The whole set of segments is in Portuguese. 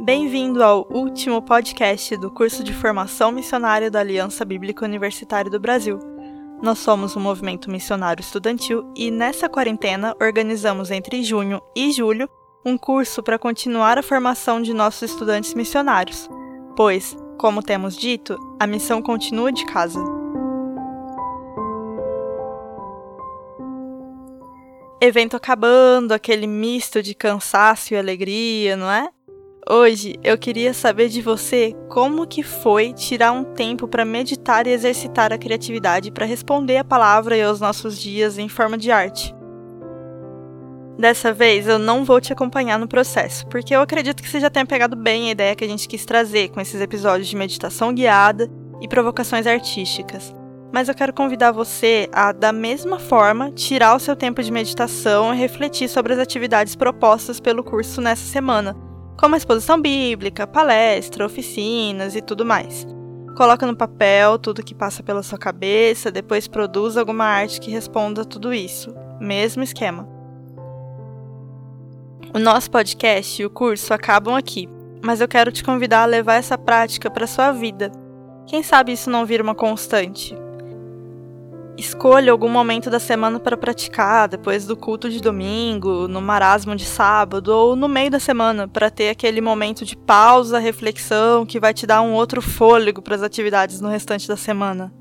Bem-vindo ao último podcast do curso de formação missionária da Aliança Bíblica Universitária do Brasil. Nós somos um movimento missionário estudantil e nessa quarentena organizamos entre junho e julho um curso para continuar a formação de nossos estudantes missionários, pois, como temos dito, a missão continua de casa. Evento acabando, aquele misto de cansaço e alegria, não é? Hoje eu queria saber de você como que foi tirar um tempo para meditar e exercitar a criatividade para responder a palavra e aos nossos dias em forma de arte. Dessa vez eu não vou te acompanhar no processo, porque eu acredito que você já tenha pegado bem a ideia que a gente quis trazer com esses episódios de meditação guiada e provocações artísticas. Mas eu quero convidar você a, da mesma forma, tirar o seu tempo de meditação e refletir sobre as atividades propostas pelo curso nessa semana como exposição bíblica, palestra, oficinas e tudo mais. Coloca no papel tudo que passa pela sua cabeça, depois produz alguma arte que responda a tudo isso. Mesmo esquema. O nosso podcast e o curso acabam aqui, mas eu quero te convidar a levar essa prática para sua vida. Quem sabe isso não vira uma constante? Escolha algum momento da semana para praticar, depois do culto de domingo, no marasmo de sábado ou no meio da semana, para ter aquele momento de pausa, reflexão que vai te dar um outro fôlego para as atividades no restante da semana.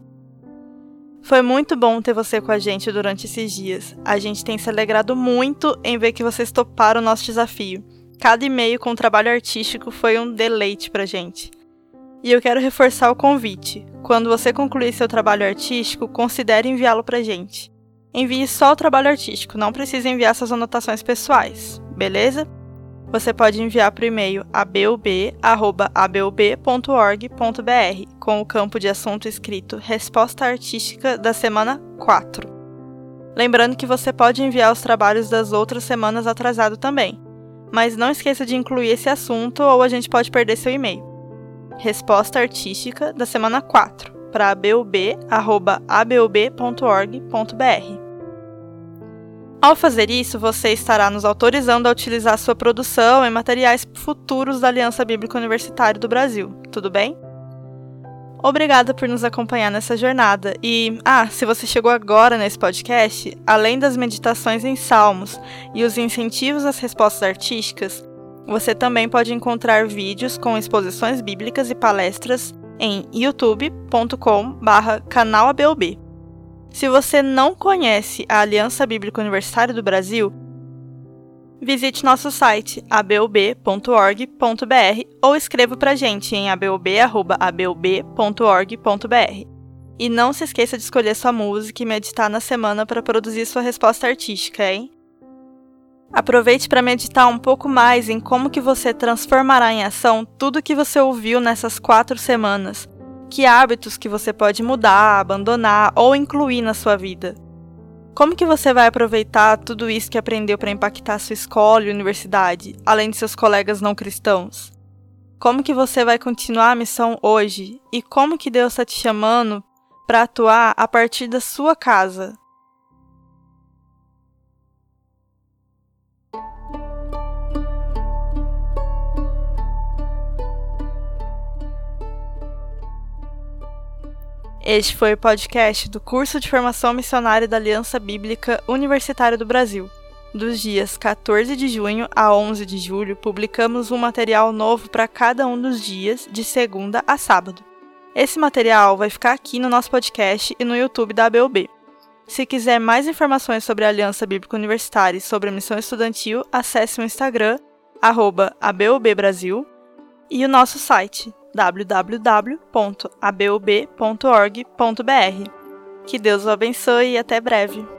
Foi muito bom ter você com a gente durante esses dias. A gente tem se alegrado muito em ver que vocês toparam o nosso desafio. Cada e-mail com trabalho artístico foi um deleite pra gente. E eu quero reforçar o convite. Quando você concluir seu trabalho artístico, considere enviá-lo para gente. Envie só o trabalho artístico, não precisa enviar suas anotações pessoais, beleza? Você pode enviar o e-mail abub.abub.org.br com o campo de assunto escrito Resposta Artística da Semana 4. Lembrando que você pode enviar os trabalhos das outras semanas atrasado também, mas não esqueça de incluir esse assunto ou a gente pode perder seu e-mail. Resposta Artística da semana 4 para abub.abub.org.br. Ao fazer isso, você estará nos autorizando a utilizar sua produção em materiais futuros da Aliança Bíblica Universitária do Brasil, tudo bem? Obrigada por nos acompanhar nessa jornada. E, ah, se você chegou agora nesse podcast, além das meditações em salmos e os incentivos às respostas artísticas, você também pode encontrar vídeos com exposições bíblicas e palestras em youtube.com/canalabob. Se você não conhece a Aliança Bíblica Universitária do Brasil, visite nosso site abob.org.br ou escreva para gente em abob.abob.org.br. E não se esqueça de escolher sua música e meditar na semana para produzir sua resposta artística, hein? Aproveite para meditar um pouco mais em como que você transformará em ação tudo que você ouviu nessas quatro semanas. Que hábitos que você pode mudar, abandonar ou incluir na sua vida. Como que você vai aproveitar tudo isso que aprendeu para impactar sua escola e universidade, além de seus colegas não cristãos? Como que você vai continuar a missão hoje e como que Deus está te chamando para atuar a partir da sua casa, Este foi o podcast do curso de formação missionária da Aliança Bíblica Universitária do Brasil. Dos dias 14 de junho a 11 de julho, publicamos um material novo para cada um dos dias, de segunda a sábado. Esse material vai ficar aqui no nosso podcast e no YouTube da ABUB. Se quiser mais informações sobre a Aliança Bíblica Universitária e sobre a missão estudantil, acesse o Instagram, arroba ABUBbrasil, e o nosso site, www.abob.org.br. Que Deus o abençoe e até breve.